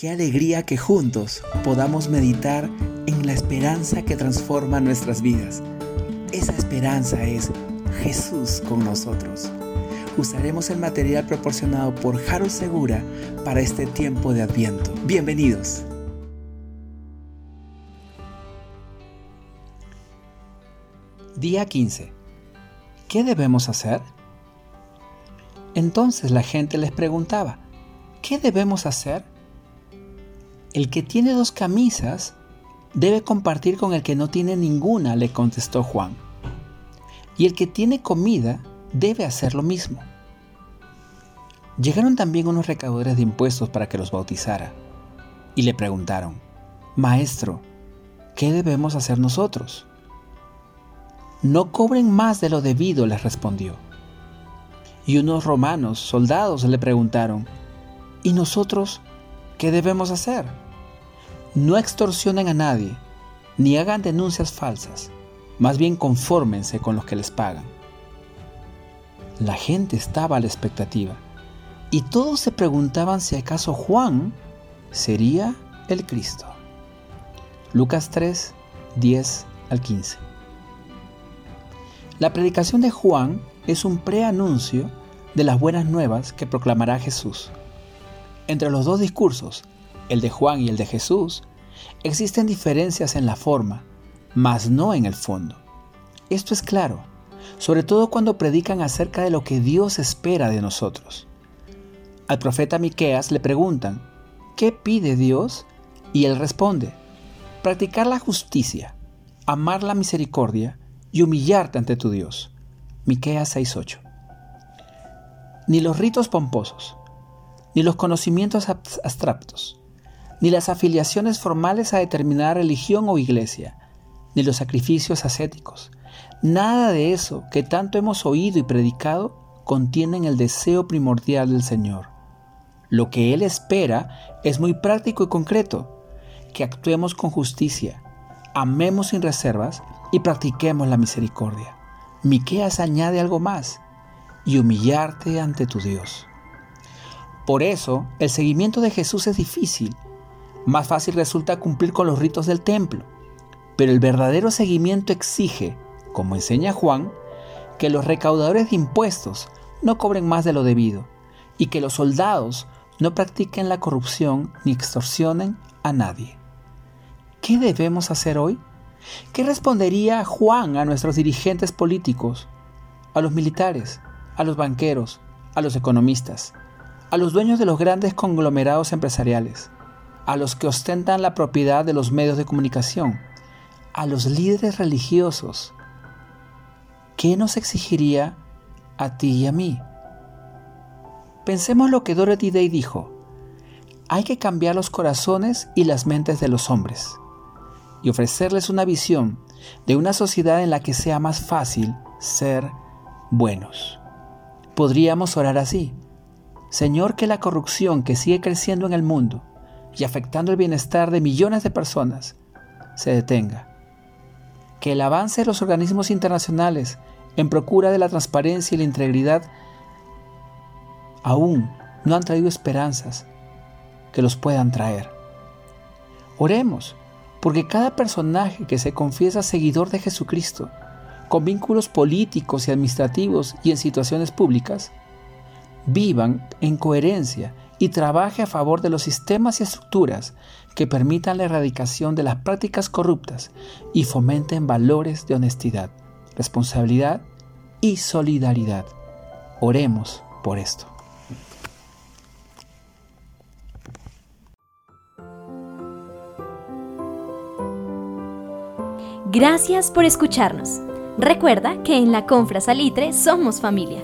Qué alegría que juntos podamos meditar en la esperanza que transforma nuestras vidas. Esa esperanza es Jesús con nosotros. Usaremos el material proporcionado por Jaro Segura para este tiempo de Adviento. Bienvenidos. Día 15. ¿Qué debemos hacer? Entonces la gente les preguntaba, ¿qué debemos hacer? El que tiene dos camisas debe compartir con el que no tiene ninguna, le contestó Juan. Y el que tiene comida debe hacer lo mismo. Llegaron también unos recaudadores de impuestos para que los bautizara y le preguntaron, Maestro, ¿qué debemos hacer nosotros? No cobren más de lo debido, les respondió. Y unos romanos, soldados, le preguntaron, ¿y nosotros qué debemos hacer? No extorsionen a nadie, ni hagan denuncias falsas, más bien confórmense con los que les pagan. La gente estaba a la expectativa, y todos se preguntaban si acaso Juan sería el Cristo. Lucas 3, 10 al 15. La predicación de Juan es un preanuncio de las buenas nuevas que proclamará Jesús. Entre los dos discursos, el de Juan y el de Jesús, existen diferencias en la forma, mas no en el fondo. Esto es claro, sobre todo cuando predican acerca de lo que Dios espera de nosotros. Al profeta Miqueas le preguntan, ¿qué pide Dios? Y él responde, practicar la justicia, amar la misericordia y humillarte ante tu Dios. Miqueas 6:8. Ni los ritos pomposos, ni los conocimientos abstractos, ni las afiliaciones formales a determinada religión o iglesia, ni los sacrificios ascéticos, nada de eso que tanto hemos oído y predicado contienen el deseo primordial del Señor. Lo que Él espera es muy práctico y concreto, que actuemos con justicia, amemos sin reservas y practiquemos la misericordia. Miqueas añade algo más, y humillarte ante tu Dios. Por eso, el seguimiento de Jesús es difícil. Más fácil resulta cumplir con los ritos del templo. Pero el verdadero seguimiento exige, como enseña Juan, que los recaudadores de impuestos no cobren más de lo debido y que los soldados no practiquen la corrupción ni extorsionen a nadie. ¿Qué debemos hacer hoy? ¿Qué respondería Juan a nuestros dirigentes políticos, a los militares, a los banqueros, a los economistas, a los dueños de los grandes conglomerados empresariales, a los que ostentan la propiedad de los medios de comunicación, a los líderes religiosos? ¿Qué nos exigiría a ti y a mí? Pensemos lo que Dorothy Day dijo. Hay que cambiar los corazones y las mentes de los hombres y ofrecerles una visión de una sociedad en la que sea más fácil ser buenos. Podríamos orar así. Señor, que la corrupción que sigue creciendo en el mundo y afectando el bienestar de millones de personas se detenga. Que el avance de los organismos internacionales en procura de la transparencia y la integridad aún no han traído esperanzas que los puedan traer. Oremos porque cada personaje que se confiesa seguidor de Jesucristo, con vínculos políticos y administrativos y en situaciones públicas, vivan en coherencia y trabaje a favor de los sistemas y estructuras que permitan la erradicación de las prácticas corruptas y fomenten valores de honestidad, responsabilidad y solidaridad. Oremos por esto. Gracias por escucharnos. Recuerda que en la Confra Salitre somos familia.